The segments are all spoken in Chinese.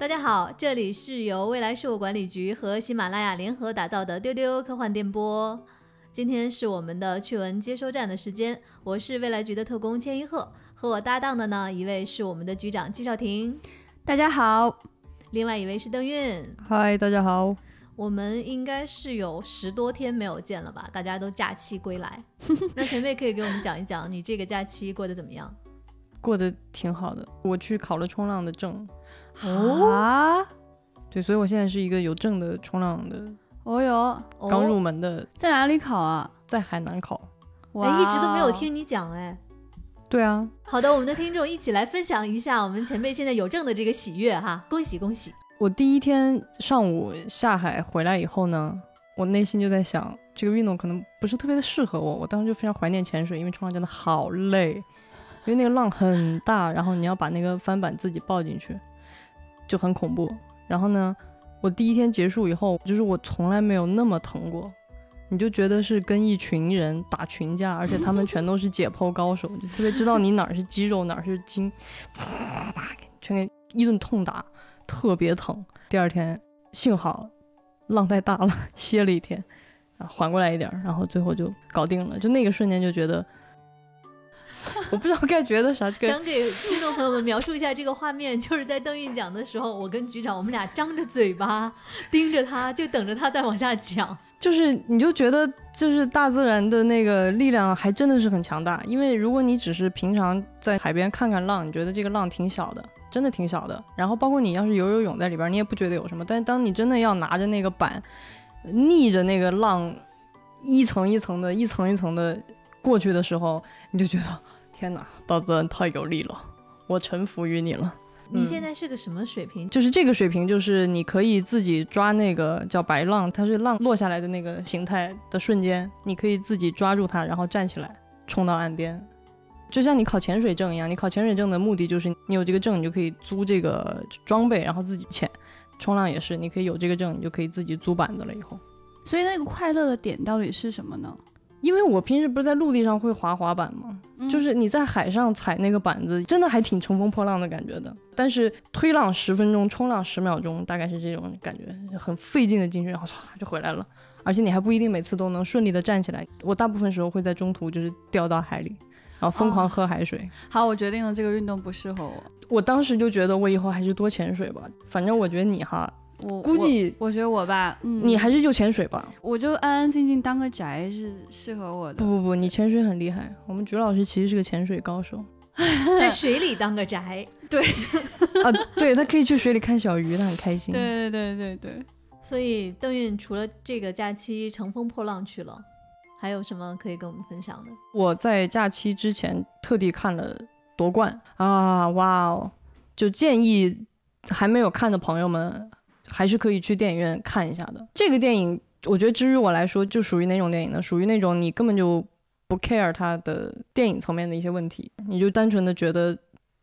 大家好，这里是由未来事务管理局和喜马拉雅联合打造的丢丢科幻电波。今天是我们的趣闻接收站的时间，我是未来局的特工千一鹤，和我搭档的呢一位是我们的局长季少廷，大家好，另外一位是邓韵。嗨，大家好。我们应该是有十多天没有见了吧？大家都假期归来，那前辈可以给我们讲一讲你这个假期过得怎么样？过得挺好的，我去考了冲浪的证。啊，对，所以我现在是一个有证的冲浪的，哦哟，刚入门的，在哪里考啊？在海南考。哎，一直都没有听你讲哎。对啊。好的，我们的听众一起来分享一下我们前辈现在有证的这个喜悦哈，恭喜恭喜！我第一天上午下海回来以后呢，我内心就在想，这个运动可能不是特别的适合我。我当时就非常怀念潜水，因为冲浪真的好累，因为那个浪很大，然后你要把那个帆板自己抱进去，就很恐怖。然后呢，我第一天结束以后，就是我从来没有那么疼过，你就觉得是跟一群人打群架，而且他们全都是解剖高手，就特别知道你哪儿是肌肉，哪儿是筋，啪啪啪全给一顿痛打。特别疼，第二天幸好浪太大了，歇了一天，然后缓过来一点，然后最后就搞定了。就那个瞬间就觉得，我不知道该觉得啥。想给听众朋友们描述一下这个画面，就是在邓韵讲的时候，我跟局长我们俩张着嘴巴盯着他，就等着他再往下讲。就是你就觉得，就是大自然的那个力量还真的是很强大。因为如果你只是平常在海边看看浪，你觉得这个浪挺小的。真的挺小的，然后包括你要是游游泳在里边，你也不觉得有什么。但是当你真的要拿着那个板，逆着那个浪，一层一层的、一层一层的过去的时候，你就觉得天哪，大自然太有力了，我臣服于你了。你现在是个什么水平？就是这个水平，就是你可以自己抓那个叫白浪，它是浪落下来的那个形态的瞬间，你可以自己抓住它，然后站起来冲到岸边。就像你考潜水证一样，你考潜水证的目的就是你有这个证，你就可以租这个装备，然后自己潜。冲浪也是，你可以有这个证，你就可以自己租板子了。以后，所以那个快乐的点到底是什么呢？因为我平时不是在陆地上会滑滑板吗？就是你在海上踩那个板子，真的还挺乘风破浪的感觉的。但是推浪十分钟，冲浪十秒钟，大概是这种感觉，很费劲的进去，然后唰就回来了。而且你还不一定每次都能顺利的站起来。我大部分时候会在中途就是掉到海里。然后疯狂喝海水。好，我决定了，这个运动不适合我。我当时就觉得，我以后还是多潜水吧。反正我觉得你哈，我估计，我觉得我吧，你还是就潜水吧。我就安安静静当个宅是适合我的。不不不，你潜水很厉害。我们菊老师其实是个潜水高手 在水里当个宅。对，啊，对他可以去水里看小鱼，他很开心。对对对对对。所以邓韵除了这个假期乘风破浪去了。还有什么可以跟我们分享的？我在假期之前特地看了夺冠啊，哇哦！就建议还没有看的朋友们，还是可以去电影院看一下的。这个电影，我觉得，至于我来说，就属于哪种电影呢？属于那种你根本就不 care 它的电影层面的一些问题，你就单纯的觉得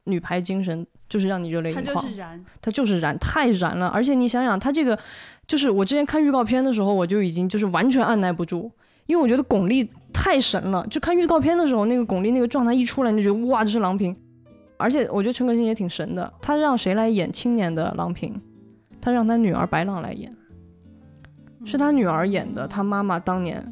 女排精神就是让你热泪盈眶。它就是燃，它就是燃，太燃了！而且你想想，它这个就是我之前看预告片的时候，我就已经就是完全按耐不住。因为我觉得巩俐太神了，就看预告片的时候，那个巩俐那个状态一出来，你就觉得哇，这是郎平。而且我觉得陈可辛也挺神的，他让谁来演青年的郎平？他让他女儿白朗来演，是他女儿演的，他妈妈当年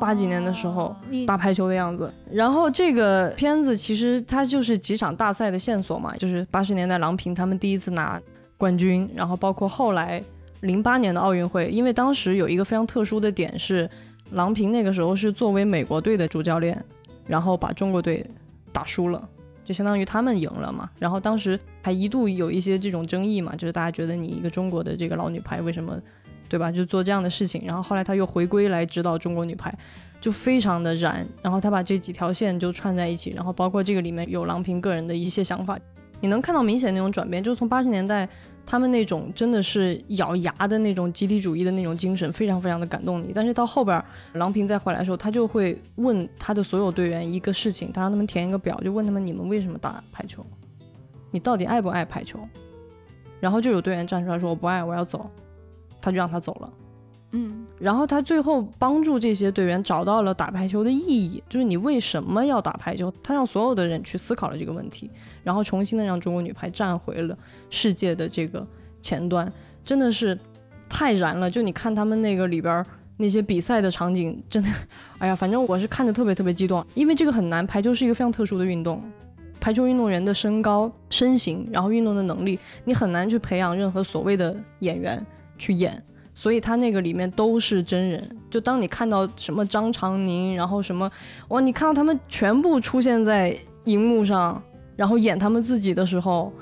八几年的时候打排球的样子。然后这个片子其实它就是几场大赛的线索嘛，就是八十年代郎平他们第一次拿冠军，然后包括后来零八年的奥运会，因为当时有一个非常特殊的点是。郎平那个时候是作为美国队的主教练，然后把中国队打输了，就相当于他们赢了嘛。然后当时还一度有一些这种争议嘛，就是大家觉得你一个中国的这个老女排为什么，对吧？就做这样的事情。然后后来他又回归来指导中国女排，就非常的燃。然后他把这几条线就串在一起，然后包括这个里面有郎平个人的一些想法，你能看到明显那种转变，就是从八十年代。他们那种真的是咬牙的那种集体主义的那种精神，非常非常的感动你。但是到后边，郎平再回来的时候，他就会问他的所有队员一个事情，他让他们填一个表，就问他们你们为什么打排球？你到底爱不爱排球？然后就有队员站出来说我不爱，我要走，他就让他走了。嗯，然后他最后帮助这些队员找到了打排球的意义，就是你为什么要打排球？他让所有的人去思考了这个问题，然后重新的让中国女排站回了世界的这个前端，真的是太燃了。就你看他们那个里边那些比赛的场景，真的，哎呀，反正我是看着特别特别激动，因为这个很难，排球是一个非常特殊的运动。排球运动员的身高、身形，然后运动的能力，你很难去培养任何所谓的演员去演，所以他那个里面都是真人。就当你看到什么张常宁，然后什么，哇，你看到他们全部出现在荧幕上，然后演他们自己的时候，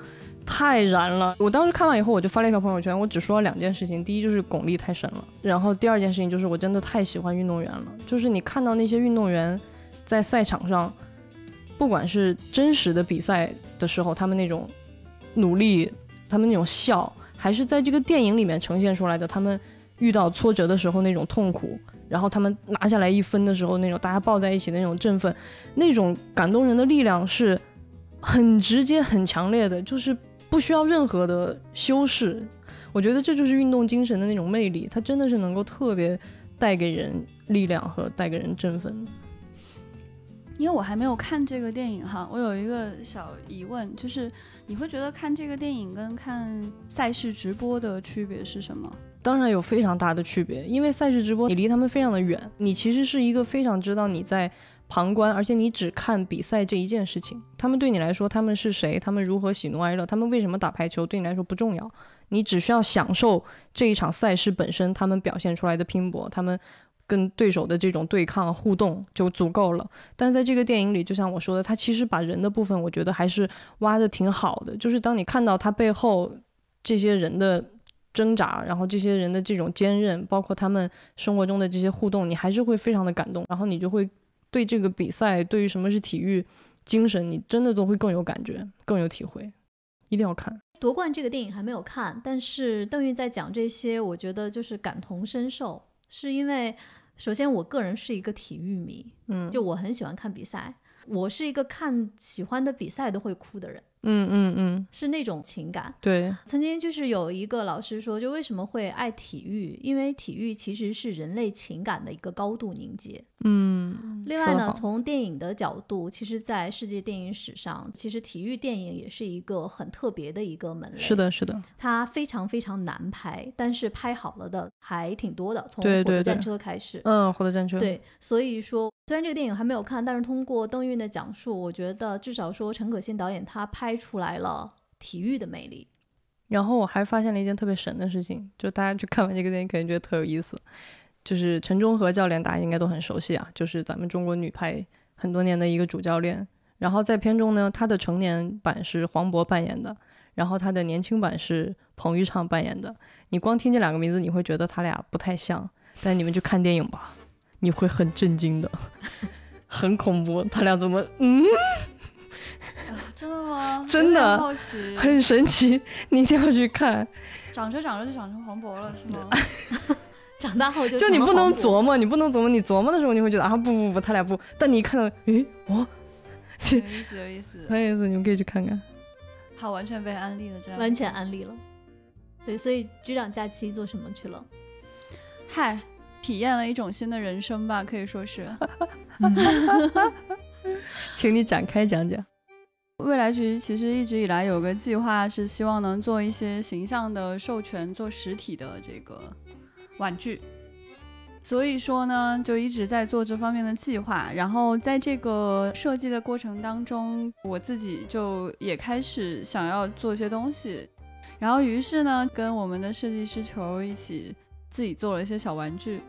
太燃了。我当时看完以后，我就发了一条朋友圈，我只说了两件事情，第一就是巩俐太神了，然后第二件事情就是我真的太喜欢运动员了，就是你看到那些运动员在赛场上。不管是真实的比赛的时候，他们那种努力，他们那种笑，还是在这个电影里面呈现出来的，他们遇到挫折的时候那种痛苦，然后他们拿下来一分的时候那种大家抱在一起的那种振奋，那种感动人的力量是很直接、很强烈的，就是不需要任何的修饰。我觉得这就是运动精神的那种魅力，它真的是能够特别带给人力量和带给人振奋。因为我还没有看这个电影哈，我有一个小疑问，就是你会觉得看这个电影跟看赛事直播的区别是什么？当然有非常大的区别，因为赛事直播你离他们非常的远，你其实是一个非常知道你在旁观，而且你只看比赛这一件事情。他们对你来说，他们是谁？他们如何喜怒哀乐？他们为什么打排球？对你来说不重要，你只需要享受这一场赛事本身，他们表现出来的拼搏，他们。跟对手的这种对抗互动就足够了，但在这个电影里，就像我说的，他其实把人的部分，我觉得还是挖的挺好的。就是当你看到他背后这些人的挣扎，然后这些人的这种坚韧，包括他们生活中的这些互动，你还是会非常的感动。然后你就会对这个比赛，对于什么是体育精神，你真的都会更有感觉，更有体会。一定要看夺冠这个电影还没有看，但是邓玉在讲这些，我觉得就是感同身受。是因为，首先我个人是一个体育迷，嗯，就我很喜欢看比赛，我是一个看喜欢的比赛都会哭的人。嗯嗯嗯，是那种情感。对，曾经就是有一个老师说，就为什么会爱体育？因为体育其实是人类情感的一个高度凝结。嗯，另外呢，从电影的角度，其实，在世界电影史上，其实体育电影也是一个很特别的一个门类。是的，是的，它非常非常难拍，但是拍好了的还挺多的。从火车战车开始，嗯，火车战车。对，所以说，虽然这个电影还没有看，但是通过邓韵的讲述，我觉得至少说陈可辛导演他拍。出来了体育的魅力，然后我还发现了一件特别神的事情，就大家去看完这个电影，肯定觉得特有意思。就是陈忠和教练，大家应该都很熟悉啊，就是咱们中国女排很多年的一个主教练。然后在片中呢，他的成年版是黄渤扮演的，然后他的年轻版是彭昱畅扮演的。你光听这两个名字，你会觉得他俩不太像，但你们去看电影吧，你会很震惊的，很恐怖，他俩怎么嗯？真的吗？真的，好奇，很神奇，你一定要去看。长着长着就长成黄渤了，是吗？长大后就就你不能琢磨，你不能琢磨，你琢磨的时候你会觉得啊不不不，他俩不。但你一看到，诶，哦，有意思有意思，很有意思，你们可以去看看。好，完全被安利了，这样完全安利了。对，所以局长假期做什么去了？嗨，体验了一种新的人生吧，可以说是。请你展开讲讲。未来局其实一直以来有个计划，是希望能做一些形象的授权，做实体的这个玩具。所以说呢，就一直在做这方面的计划。然后在这个设计的过程当中，我自己就也开始想要做一些东西。然后于是呢，跟我们的设计师球一起自己做了一些小玩具。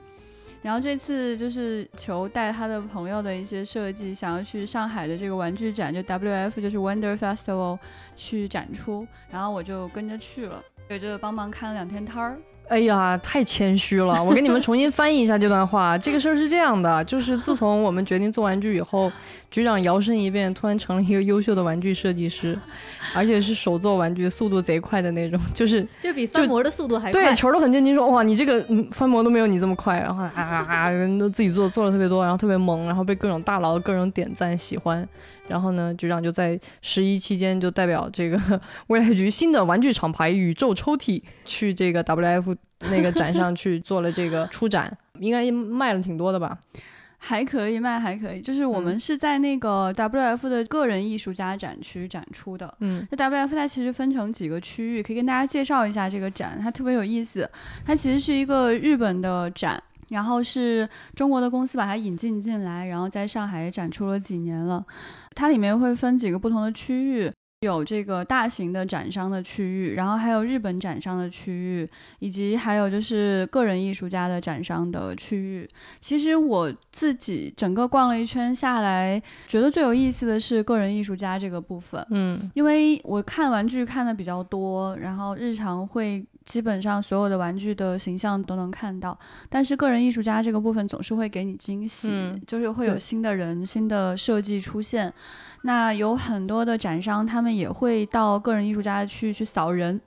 然后这次就是求带他的朋友的一些设计，想要去上海的这个玩具展，就 WF 就是 Wonder Festival 去展出，然后我就跟着去了，也就帮忙看了两天摊儿。哎呀，太谦虚了！我给你们重新翻译一下这段话。这个事儿是这样的，就是自从我们决定做玩具以后，局长摇身一变，突然成了一个优秀的玩具设计师，而且是手做玩具速度贼快的那种，就是 就比翻模的速度还快。对，球都很震惊，说哇，你这个嗯翻模都没有你这么快。然后啊啊啊，人都自己做，做了特别多，然后特别萌，然后被各种大佬各种点赞喜欢。然后呢，局长就在十一期间就代表这个 未来局新的玩具厂牌宇宙抽屉去这个 WF 那个展上去做了这个初展，应该卖了挺多的吧？还可以卖，还可以。就是我们嗯是在那个 WF 的个人艺术家展区展出的。嗯那 WF 它其实分成几个区域，可以跟大家介绍一下这个展，它特别有意思。它其实是一个日本的展，然后是中国的公司把它引进进来，然后在上海也展出了几年了。它里面会分几个不同的区域。有这个大型的展商的区域，然后还有日本展商的区域，以及还有就是个人艺术家的展商的区域。其实我自己整个逛了一圈下来，觉得最有意思的是个人艺术家这个部分。嗯因为我看玩具看的比较多，然后日常会基本上所有的玩具的形象都能看到，但是个人艺术家这个部分总是会给你惊喜，嗯就是会有新的人、新的设计出现。那有很多的展商，他们也会到个人艺术家去去扫人。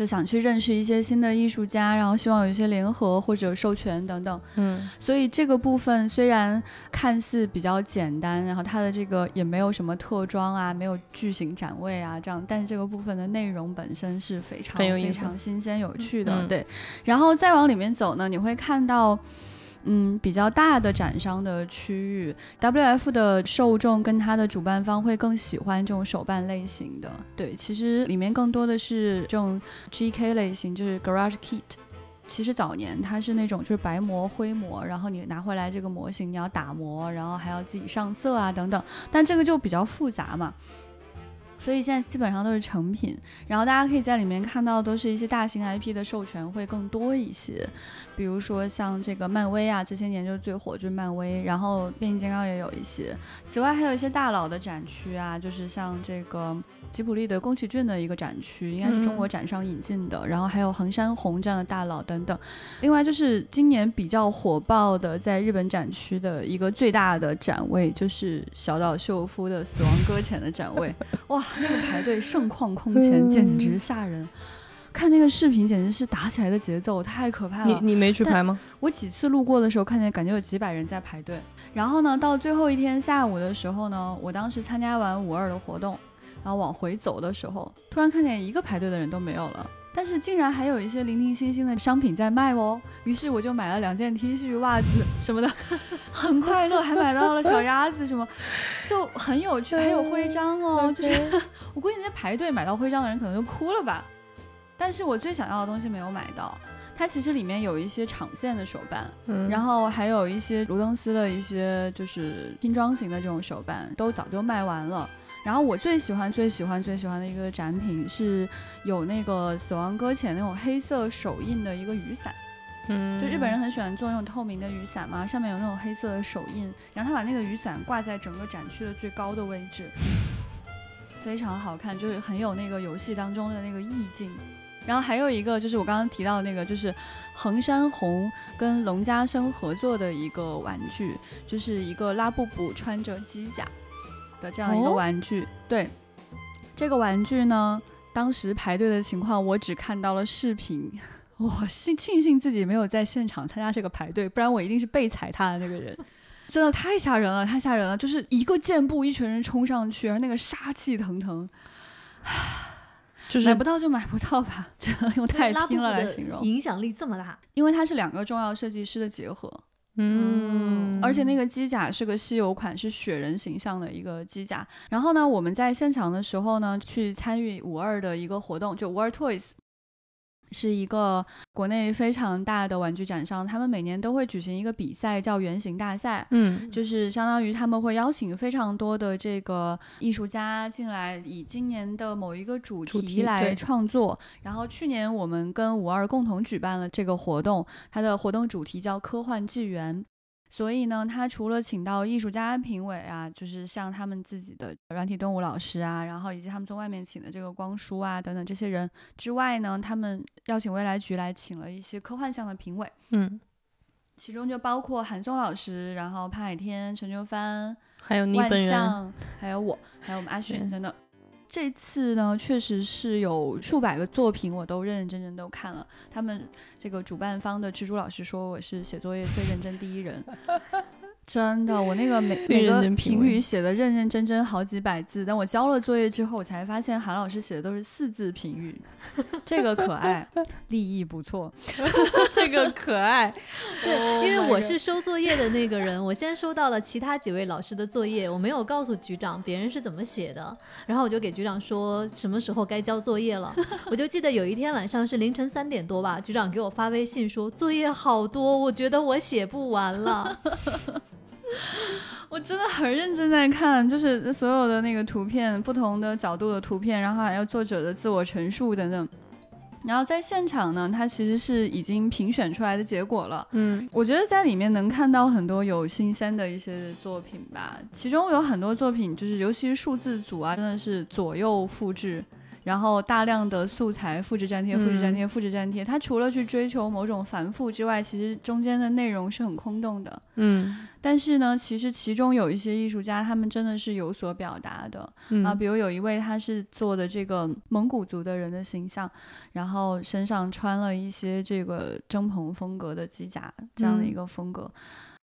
就想去认识一些新的艺术家，然后希望有一些联合或者授权等等。嗯所以这个部分虽然看似比较简单，然后它的这个也没有什么特装啊，没有巨型展位啊这样，但是这个部分的内容本身是非常非常新鲜有趣的，嗯对。然后再往里面走呢，你会看到。嗯，比较大的展商的区域，WF 的受众跟它的主办方会更喜欢这种手办类型的。对，其实里面更多的是这种 GK 类型，就是 Garage Kit。其实早年它是那种就是白模、灰模，然后你拿回来这个模型，你要打磨，然后还要自己上色啊等等，但这个就比较复杂嘛。所以现在基本上都是成品，然后大家可以在里面看到都是一些大型 IP 的授权会更多一些，比如说像这个漫威啊，这些年就是最火就是漫威，然后变形金刚也有一些，此外还有一些大佬的展区啊，就是像这个吉卜力的宫崎骏的一个展区，应该是中国展商引进的，然后还有横山宏这样的大佬等等。另外就是今年比较火爆的，在日本展区的一个最大的展位，就是小岛秀夫的《死亡搁浅》的展位。哇，那个排队盛况空前，简直吓人。看那个视频，简直是打起来的节奏，太可怕了。你你没去排吗？我几次路过的时候，看见感觉有几百人在排队。然后呢，到最后一天下午的时候呢，我当时参加完五二的活动，然后往回走的时候，突然看见一个排队的人都没有了。但是竟然还有一些零零星星的商品在卖哦，于是我就买了两件 T 恤、袜子什么的，很快乐，还买到了小鸭子什么，就很有趣，还有徽章哦，就是 我估计那些排队买到徽章的人可能就哭了吧。但是我最想要的东西没有买到，它其实里面有一些场线的手办，嗯，然后还有一些卢登斯的一些就是拼装型的这种手办，都早就卖完了。然后我最喜欢、最喜欢、最喜欢的一个展品是有那个《死亡搁浅》那种黑色手印的一个雨伞，嗯，就日本人很喜欢做那种透明的雨伞嘛，上面有那种黑色的手印，然后他把那个雨伞挂在整个展区的最高的位置，非常好看，就是很有那个游戏当中的那个意境。然后还有一个就是我刚刚提到的那个，就是横山红跟龙家生合作的一个玩具，就是一个拉布布穿着机甲的这样一个哦玩具。对，这个玩具呢，当时排队的情况我只看到了视频，我幸庆幸自己没有在现场参加这个排队，不然我一定是被踩踏的那个人。真的太吓人了，太吓人了！就是一个箭步，一群人冲上去，然后那个杀气腾腾，就是买不到就买不到吧，只能用太拼了来形容。影响力这么大，因为它是两个重要设计师的结合，嗯，而且那个机甲是个稀有款，是雪人形象的一个机甲。然后呢，我们在现场的时候呢，去参与五二的一个活动，就五二 Toys。是一个国内非常大的玩具展商，他们每年都会举行一个比赛，叫原型大赛。嗯就是相当于他们会邀请非常多的这个艺术家进来，以今年的某一个主主题来创作。然后去年我们跟五二共同举办了这个活动，它的活动主题叫“科幻纪元”。所以呢，他除了请到艺术家评委啊，就是像他们自己的软体动物老师啊，然后以及他们从外面请的这个光叔啊等等这些人之外呢，他们邀请未来局来请了一些科幻向的评委。嗯，其中就包括韩松老师，然后潘海天、陈秋帆、还有你万本人，象，还有我，还有我们阿迅等等。这次呢，确实是有数百个作品，我都认认真真都看了。他们这个主办方的蜘蛛老师说我是写作业最认真第一人，真的，我那个每最认每个评语写的认认真真好几百字，但我交了作业之后，我才发现韩老师写的都是四字评语，这个可爱，立意不错，这个可爱。对，因为我是收作业的那个人，我先收到了其他几位老师的作业，我没有告诉局长别人是怎么写的，然后我就给局长说什么时候该交作业了。我就记得有一天晚上是凌晨三点多吧，局长给我发微信说作业好多，我觉得我写不完了。我真的很认真在看，就是所有的那个图片，不同的角度的图片，然后还有作者的自我陈述等等。然后在现场呢，它其实是已经评选出来的结果了。嗯，我觉得在里面能看到很多有新鲜的一些作品吧，其中有很多作品就是尤其是数字组啊，真的是左右复制。然后大量的素材复制粘贴，复制粘贴，复制粘贴。它除了去追求某种繁复之外，其实中间的内容是很空洞的。嗯，但是呢，其实其中有一些艺术家，他们真的是有所表达的啊。比如有一位，他是做的这个蒙古族的人的形象，然后身上穿了一些这个征蓬风格的机甲，这样的一个风格。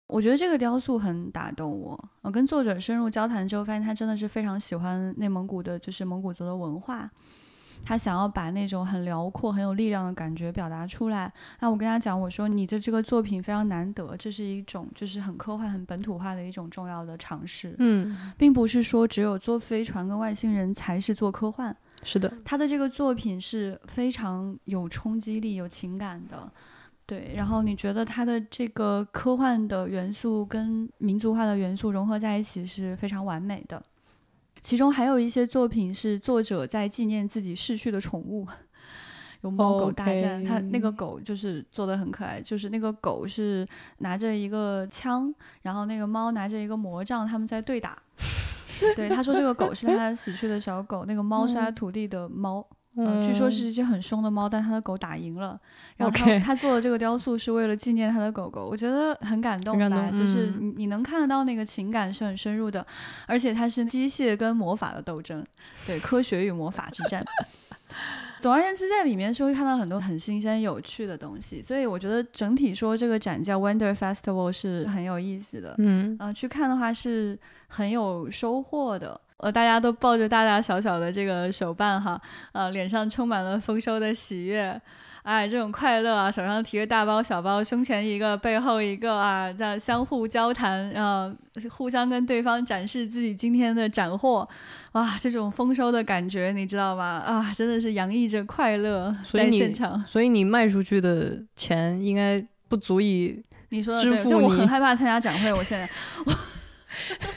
我觉得这个雕塑很打动我。我跟作者深入交谈之后，发现他真的是非常喜欢内蒙古的，就是蒙古族的文化。他想要把那种很辽阔、很有力量的感觉表达出来。那我跟他讲，我说你的这个作品非常难得，这是一种就是很科幻、很本土化的一种重要的尝试。嗯，并不是说只有坐飞船跟外星人才是做科幻。是的，他的这个作品是非常有冲击力、有情感的。对，然后你觉得它的这个科幻的元素跟民族化的元素融合在一起是非常完美的。其中还有一些作品是作者在纪念自己逝去的宠物，有猫狗大战。他那个狗就是做的很可爱，就是那个狗是拿着一个枪，然后那个猫拿着一个魔杖，他们在对打。对，他说这个狗是他死去的小狗，那个猫是他徒弟的猫。嗯，据说是一只很凶的猫，但他的狗打赢了。然后他他做的这个雕塑是为了纪念他的狗狗，我觉得很感动吧。就是你你能看得到那个情感是很深入的，而且它是机械跟魔法的斗争，对科学与魔法之战。总而言之，在里面是会看到很多很新鲜有趣的东西，所以我觉得整体说这个展叫 Wonder Festival 是很有意思的。嗯，呃，去看的话是很有收获的。呃，大家都抱着大大小小的这个手办哈，呃，脸上充满了丰收的喜悦，哎，这种快乐啊，手上提着大包小包，胸前一个，背后一个啊，这样相互交谈，然后互相跟对方展示自己今天的斩获，哇，这种丰收的感觉，你知道吗？啊，真的是洋溢着快乐在现场。所以你卖出去的钱应该不足以你说的对，就我很害怕参加展会，我现在。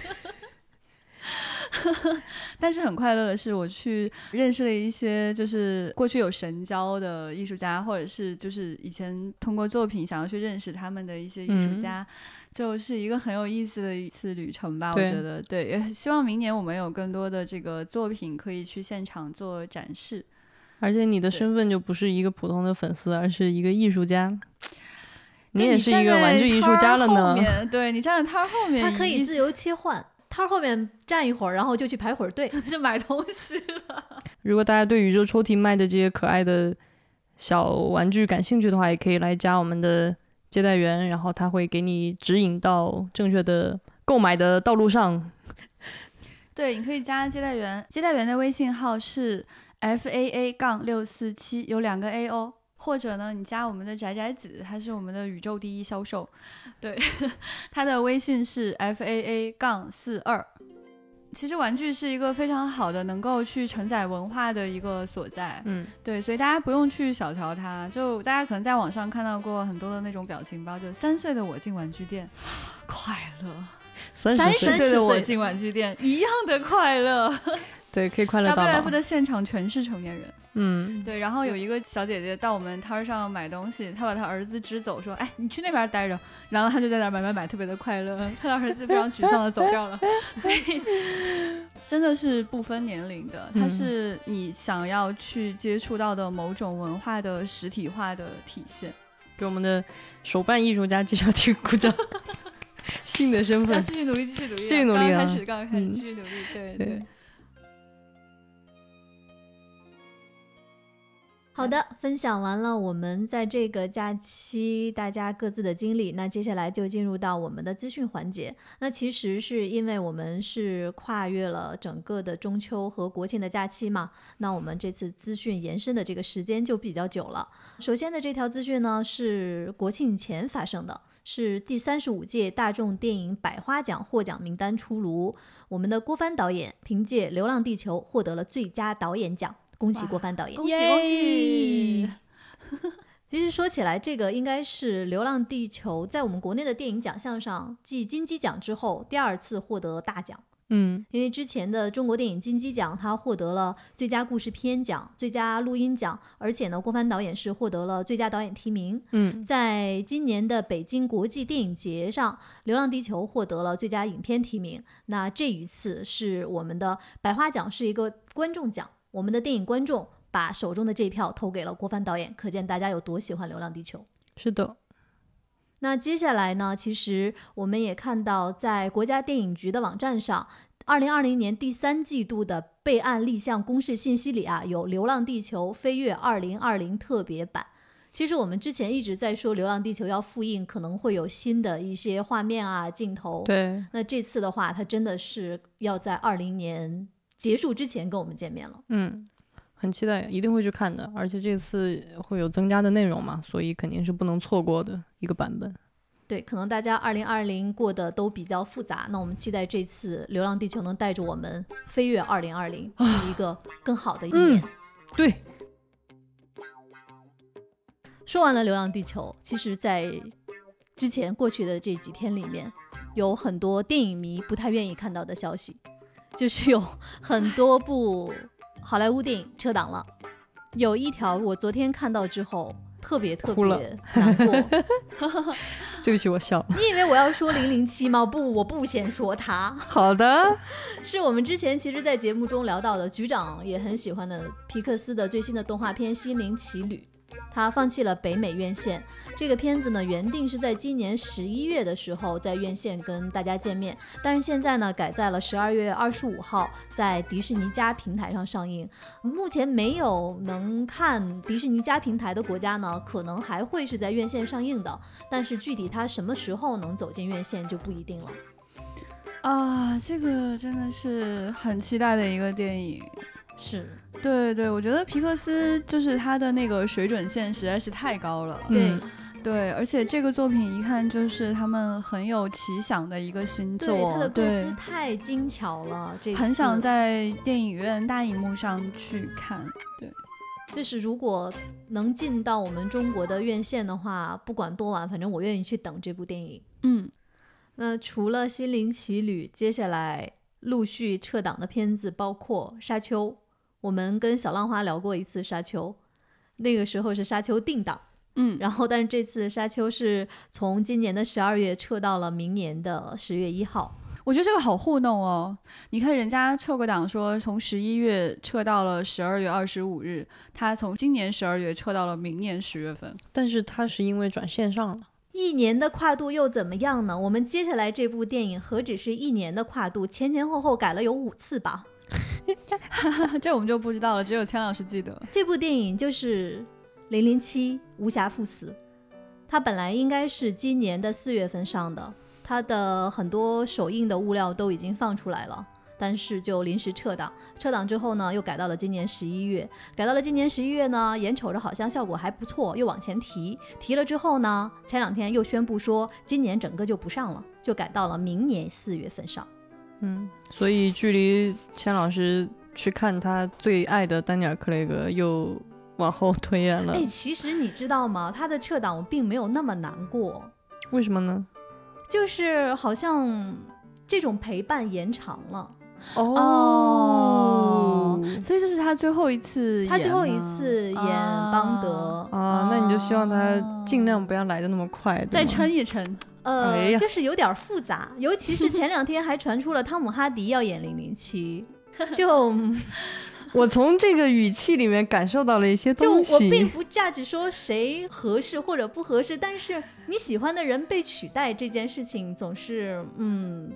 但是很快乐的是，我去认识了一些就是过去有神交的艺术家，或者是就是以前通过作品想要去认识他们的一些艺术家，就是一个很有意思的一次旅程吧。我觉得对，也希望明年我们有更多的这个作品可以去现场做展示。而且你的身份就不是一个普通的粉丝，而是一个艺术家。你也是一个玩具艺术家了呢。对你站在摊后面，他可以自由切换。摊后面站一会儿，然后就去排会儿队，就买东西了。如果大家对宇宙抽屉卖的这些可爱的小玩具感兴趣的话，也可以来加我们的接待员，然后他会给你指引到正确的购买的道路上。对，你可以加接待员，接待员的微信号是 f a a 杠六四七，有两个 a 哦。或者呢，你加我们的宅宅子，他是我们的宇宙第一销售，对，他的微信是 f a a 杠四二。其实玩具是一个非常好的能够去承载文化的一个所在，嗯，对，所以大家不用去小瞧它。就大家可能在网上看到过很多的那种表情包，就三岁的我进玩具店，快乐；三十岁的我进玩具店，一样的快乐。对，可以快乐到 WF 的现场全是成年人。嗯，对，然后有一个小姐姐到我们摊儿上买东西，她把她儿子支走，说：“哎，你去那边待着。”然后她就在那买买买，特别的快乐。她的儿子非常沮丧的走掉了。所以 真的是不分年龄的，它是你想要去接触到的某种文化的实体化的体现。给我们的手办艺术家介绍题鼓掌。新的身份，继续努力，继续努力，继续努力啊！开始，刚刚开始，继续努力，对对。好的，分享完了我们在这个假期大家各自的经历，那接下来就进入到我们的资讯环节。那其实是因为我们是跨越了整个的中秋和国庆的假期嘛，那我们这次资讯延伸的这个时间就比较久了。首先的这条资讯呢是国庆前发生的，是第三十五届大众电影百花奖获奖名单出炉，我们的郭帆导演凭借《流浪地球》获得了最佳导演奖。恭喜郭帆导演！恭喜恭喜！其实说起来，这个应该是《流浪地球》在我们国内的电影奖项上继金鸡奖之后第二次获得大奖。嗯，因为之前的中国电影金鸡奖，他获得了最佳故事片奖、最佳录音奖，而且呢，郭帆导演是获得了最佳导演提名。嗯，在今年的北京国际电影节上，《流浪地球》获得了最佳影片提名。那这一次是我们的百花奖，是一个观众奖。我们的电影观众把手中的这一票投给了郭帆导演，可见大家有多喜欢《流浪地球》。是的。那接下来呢？其实我们也看到，在国家电影局的网站上，二零二零年第三季度的备案立项公示信息里啊，有《流浪地球》飞跃二零二零特别版。其实我们之前一直在说《流浪地球》要复印，可能会有新的一些画面啊、镜头。对。那这次的话，它真的是要在二零年。结束之前跟我们见面了，嗯，很期待，一定会去看的。而且这次会有增加的内容嘛，所以肯定是不能错过的一个版本。对，可能大家二零二零过得都比较复杂，那我们期待这次《流浪地球》能带着我们飞跃二零二零，一个更好的一年。对。说完了《流浪地球》，其实，在之前过去的这几天里面，有很多电影迷不太愿意看到的消息。就是有很多部好莱坞电影撤档了，有一条我昨天看到之后特别特别难过。对不起，我笑了。你以为我要说零零七吗？不，我不先说他。好的，是我们之前其实，在节目中聊到的，局长也很喜欢的皮克斯的最新的动画片《心灵奇旅》。他放弃了北美院线，这个片子呢原定是在今年十一月的时候在院线跟大家见面，但是现在呢改在了十二月二十五号在迪士尼加平台上上映。目前没有能看迪士尼加平台的国家呢，可能还会是在院线上映的，但是具体它什么时候能走进院线就不一定了。啊，这个真的是很期待的一个电影。是对对，我觉得皮克斯就是他的那个水准线实在是太高了。对对，而且这个作品一看就是他们很有奇想的一个新作，他的构思太精巧了，这很想在电影院大荧幕上去看。对，就是如果能进到我们中国的院线的话，不管多晚，反正我愿意去等这部电影。嗯，那除了《心灵奇旅》，接下来陆续撤档的片子包括《沙丘》。我们跟小浪花聊过一次《沙丘》，那个时候是《沙丘》定档，嗯，然后但是这次《沙丘》是从今年的十二月撤到了明年的十月一号。我觉得这个好糊弄哦！你看人家撤个档，说从十一月撤到了十二月二十五日，他从今年十二月撤到了明年十月份。但是他是因为转线上了，一年的跨度又怎么样呢？我们接下来这部电影何止是一年的跨度，前前后后改了有五次吧？这我们就不知道了，只有千老师记得。这部电影就是《零零七：无暇赴死》，它本来应该是今年的四月份上的，它的很多首映的物料都已经放出来了，但是就临时撤档。撤档之后呢，又改到了今年十一月，改到了今年十一月呢，眼瞅着好像效果还不错，又往前提，提了之后呢，前两天又宣布说今年整个就不上了，就改到了明年四月份上。嗯，所以距离钱老师去看他最爱的丹尼尔·克雷格又往后推 延了。哎，其实你知道吗？他的撤档我并没有那么难过。为什么呢？就是好像这种陪伴延长了。哦，所以这是他最后一次，他最后一次演邦德啊。那你就希望他尽量不要来的那么快，再撑一撑。呃，就是有点复杂，尤其是前两天还传出了汤姆哈迪要演零零七，就我从这个语气里面感受到了一些东西。就我并不 judge 说谁合适或者不合适，但是你喜欢的人被取代这件事情总是嗯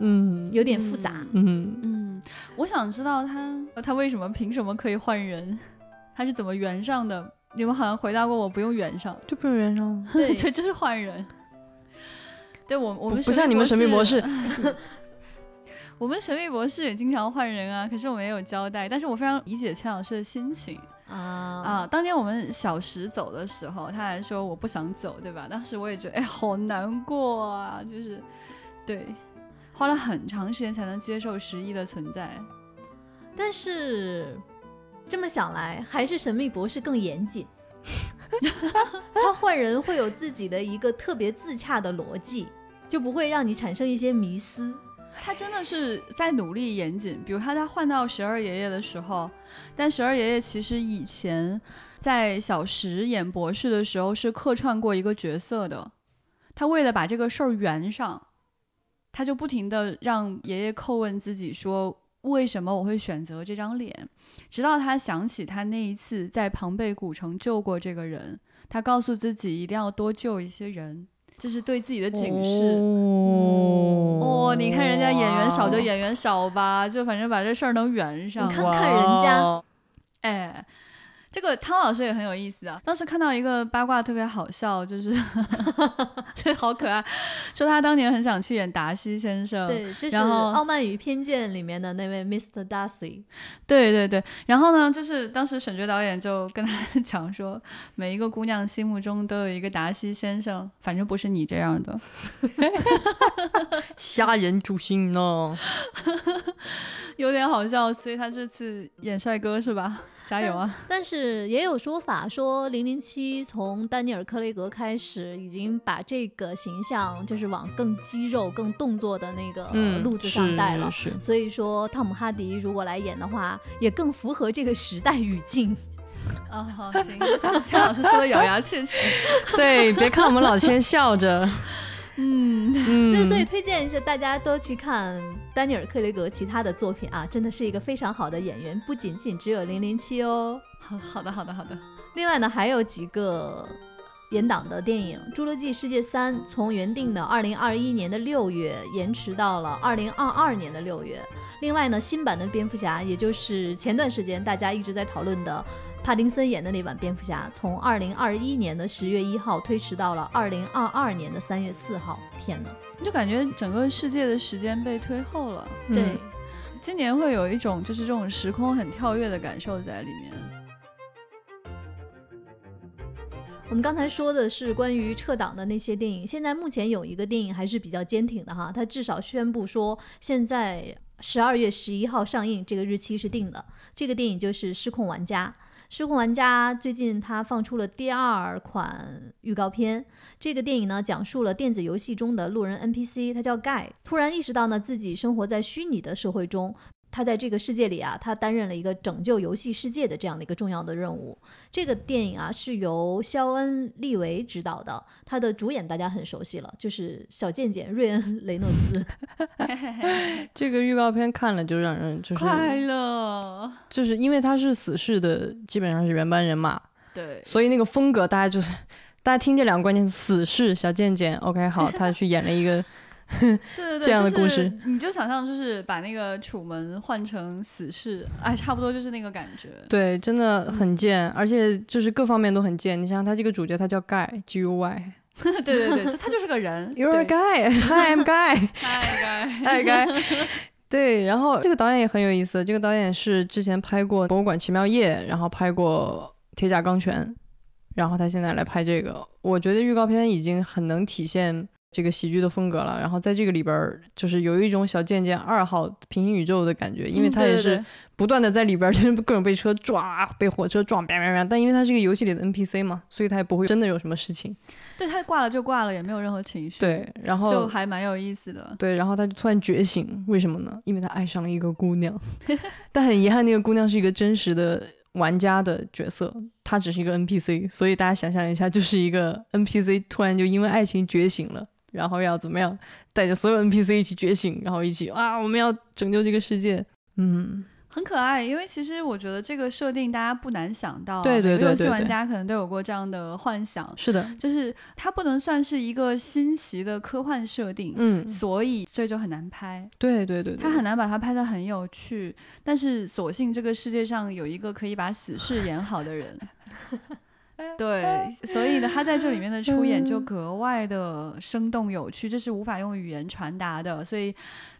嗯有点复杂。嗯嗯，我想知道他他为什么凭什么可以换人？他是怎么圆上的？你们好像回答过我，不用圆上，就不用圆上，对对，就是换人。对我我们不像你们神秘博士，我们神秘博士也经常换人啊，可是我们也有交代。但是我非常理解钱老师的心情啊啊。当年我们小石走的时候，他还说我不想走，对吧？当时我也觉得哎，好难过啊，就是对，花了很长时间才能接受十一的存在。但是这么想来，还是神秘博士更严谨。他换人会有自己的一个特别自洽的逻辑，就不会让你产生一些迷思。他真的是在努力严谨。比如他在换到十二爷爷的时候，但十二爷爷其实以前在小石演博士的时候是客串过一个角色的。他为了把这个事儿圆上，他就不停的让爷爷叩问自己说。为什么我会选择这张脸？直到他想起他那一次在庞贝古城救过这个人，他告诉自己一定要多救一些人，这是对自己的警示。哦，你看人家演员少就演员少吧，就反正把这事儿能圆上。你看看人家，哎。这个汤老师也很有意思啊！当时看到一个八卦特别好笑，就是 这好可爱，说他当年很想去演达西先生，对，就是《傲慢与偏见》里面的那位 Mr. Darcy。对对对，然后呢，就是当时选角导演就跟他 讲说，每一个姑娘心目中都有一个达西先生，反正不是你这样的，吓人诛心呢，有点好笑。所以他这次演帅哥是吧？加油啊！但是也有说法说，零零七从丹尼尔·克雷格开始，已经把这个形象就是往更肌肉、更动作的那个路子上带了。所以说，汤姆·哈迪如果来演的话，也更符合这个时代语境。啊，好，行，钱老师说的咬牙切齿。对，别看我们老千笑着。嗯嗯，对，所以推荐一下，大家都去看丹尼尔·克雷格其他的作品啊，真的是一个非常好的演员，不仅仅只有零零七哦。好好的，好的，好的。另外呢，还有几个延档的电影，《侏罗纪世界三》从原定的二零二一年的六月延迟到了二零二二年的六月。另外呢，新版的蝙蝠侠，也就是前段时间大家一直在讨论的。帕丁森演的那版蝙蝠侠，从二零二一年的十月一号推迟到了二零二二年的三月四号。天哪，就感觉整个世界的时间被推后了。对，今年会有一种就是这种时空很跳跃的感受在里面。我们刚才说的是关于撤档的那些电影，现在目前有一个电影还是比较坚挺的哈，它至少宣布说现在十二月十一号上映，这个日期是定的。这个电影就是《失控玩家》。失控玩家最近他放出了第二款预告片。这个电影呢，讲述了电子游戏中的路人 NPC，他叫盖，突然意识到呢自己生活在虚拟的社会中。他在这个世界里啊，他担任了一个拯救游戏世界的这样的一个重要的任务。这个电影啊是由肖恩·利维执导的，他的主演大家很熟悉了，就是小贱贱瑞恩·雷诺兹。这个预告片看了就让人就是快乐，就是因为他是死侍的，基本上是原班人马。对，所以那个风格大家就是大家听这两个关键词：死侍、小贱贱。OK，好，他去演了一个。对对对，这样的故事，你就想象就是把那个楚门换成死侍，哎，差不多就是那个感觉。对，真的很贱，而且就是各方面都很贱。你想想，他这个主角他叫 Guy，G U Y。对对对，就他就是个人。You're a guy. Hi, I'm Guy. Hi, Guy. Hi, Guy. 对，然后这个导演也很有意思，这个导演是之前拍过《博物馆奇妙夜》，然后拍过《铁甲钢拳》，然后他现在来拍这个，我觉得预告片已经很能体现。这个喜剧的风格了，然后在这个里边儿，就是有一种小贱贱二号平行宇宙的感觉，因为他也是不断的在里边儿，就是各种被车撞、被火车撞，叭叭叭。但因为他是个游戏里的 NPC 嘛，所以他也不会真的有什么事情。对他挂了就挂了，也没有任何情绪。对，然后就还蛮有意思的。对，然后他就突然觉醒，为什么呢？因为他爱上了一个姑娘，但很遗憾，那个姑娘是一个真实的。玩家的角色，他只是一个 NPC，所以大家想象一下，就是一个 NPC 突然就因为爱情觉醒了。然后要怎么样带着所有 NPC 一起觉醒，然后一起啊，我们要拯救这个世界。嗯，很可爱，因为其实我觉得这个设定大家不难想到对，对对游戏玩家可能都有过这样的幻想，是的，就是它不能算是一个新奇的科幻设定，嗯，所以这就很难拍，对对对，对它很难把它拍得很有趣。但是所幸这个世界上有一个可以把死侍演好的人。对，所以呢，他在这里面的出演就格外的生动有趣，这是无法用语言传达的。所以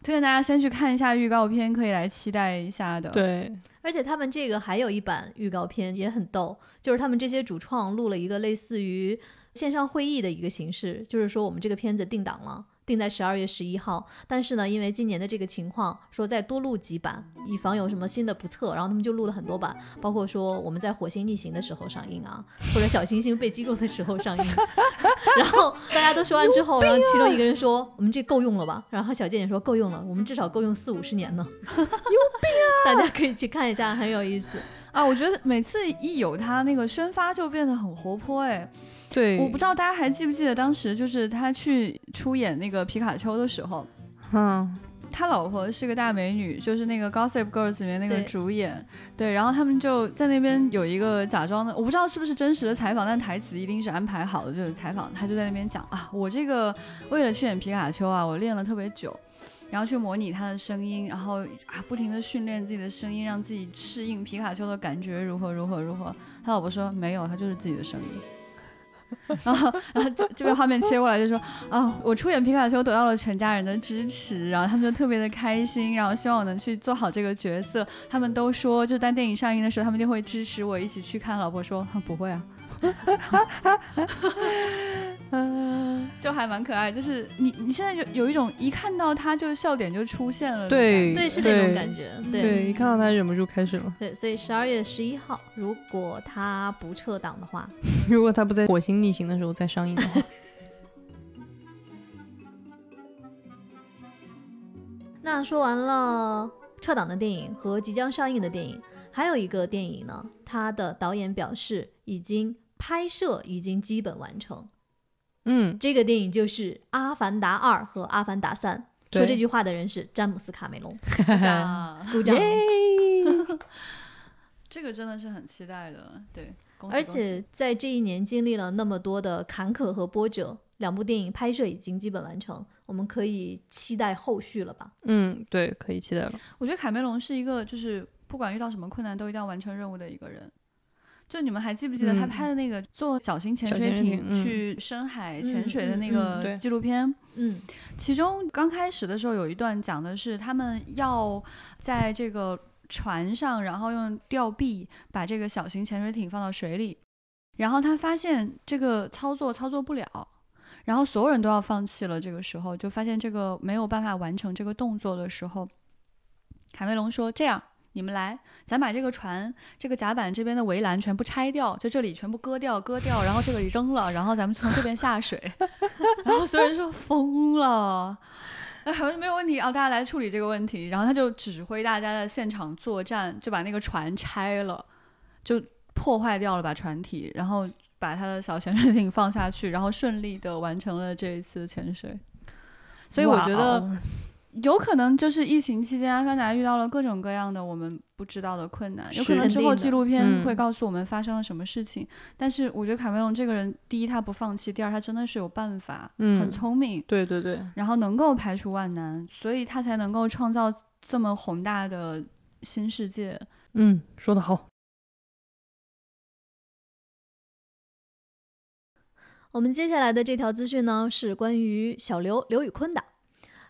推荐大家先去看一下预告片，可以来期待一下的。，对，而且他们这个还有一版预告片也很逗，就是他们这些主创录了一个类似于线上会议的一个形式，就是说我们这个片子定档了。定在十二月十一号，但是呢，因为今年的这个情况，说再多录几版，以防有什么新的不测，然后他们就录了很多版，包括说我们在火星逆行的时候上映啊，或者小行星被击中的时候上映。然后大家都说完之后，然后其中一个人说：“我们这够用了吧？”然后小贱也说：“够用了，我们至少够用四五十年呢。”有病啊！大家可以去看一下，很有意思。啊，我觉得每次一有他那个宣发就变得很活泼哎。对，我不知道大家还记不记得当时就是他去出演那个皮卡丘的时候，嗯，他老婆是个大美女，就是那个 Gossip Girls 里面那个主演，对，然后他们就在那边有一个假装的，我不知道是不是真实的采访，但台词一定是安排好的，就是采访，他就在那边讲啊，我这个为了去演皮卡丘啊，我练了特别久。然后去模拟他的声音，然后啊不停的训练自己的声音，让自己适应皮卡丘的感觉，如何如何如何。他老婆说没有，他就是自己的声音。然后，然后这这边画面切过来就说啊，我出演皮卡丘得到了全家人的支持，然后他们就特别的开心，然后希望我能去做好这个角色。他们都说，就当电影上映的时候，他们就会支持我一起去看。老婆说不会啊，就还蛮可爱。就是你你现在就有一种一看到他就笑点就出现了对，对，是那种感觉。对对，一看到他忍不住开始了。对，所以十二月十一号，如果他不撤档的话，如果他不在火星逆行的时候再上映的话，那说完了撤档的电影和即将上映的电影，还有一个电影呢，它的导演表示已经拍摄已经基本完成。嗯，这个电影就是《阿凡达二》和《阿凡达三》。说这句话的人是詹姆斯·卡梅隆，啊 鼓掌。这个真的是很期待的，对。而且在这一年经历了那么多的坎坷和波折，两部电影拍摄已经基本完成，我们可以期待后续了吧？嗯，对，可以期待了。我觉得卡梅隆是一个，就是不管遇到什么困难都一定要完成任务的一个人。就你们还记不记得他嗯拍的那个坐小型潜水艇去深海嗯潜水的那个纪录片？嗯，其中刚开始的时候有一段讲的是他们要在这个船上，然后用吊臂把这个小型潜水艇放到水里，然后他发现这个操作操作不了。然后所有人都要放弃了，这个时候就发现这个没有办法完成这个动作的时候，卡梅隆说：“这样，你们来，咱把这个船这个甲板这边的围栏全部拆掉，就这里全部割掉，割掉，然后这个扔了，然后咱们从这边下水。”然后所有人说疯了。哎，好像没有问题啊，大家来处理这个问题。然后他就指挥大家在现场作战，就把那个船拆了，就破坏掉了把船体，然后把他的小潜水艇放下去，然后顺利的完成了这一次潜水。所以我觉得有可能就是疫情期间，阿凡达遇到了各种各样的我们不知道的困难，有可能之后纪录片嗯会告诉我们发生了什么事情。但是我觉得卡梅隆这个人，第一他不放弃，第二他真的是有办法，嗯很聪明，对对对，然后能够排除万难，所以他才能够创造这么宏大的新世界。嗯，说得好。我们接下来的这条资讯呢，是关于小刘刘宇坤的。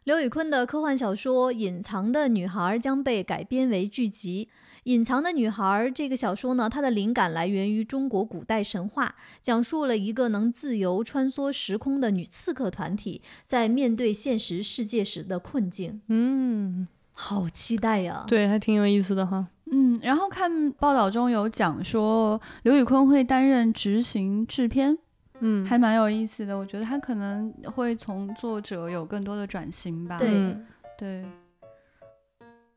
刘宇昆的科幻小说《隐藏的女孩》将被改编为剧集。《隐藏的女孩》这个小说呢，它的灵感来源于中国古代神话，讲述了一个能自由穿梭时空的女刺客团体在面对现实世界时的困境。嗯，好期待呀！对，还挺有意思的哈。嗯，然后看报道中有讲说刘宇昆会担任执行制片，嗯，还蛮有意思的。我觉得他可能会从作者有更多的转型吧。对嗯对，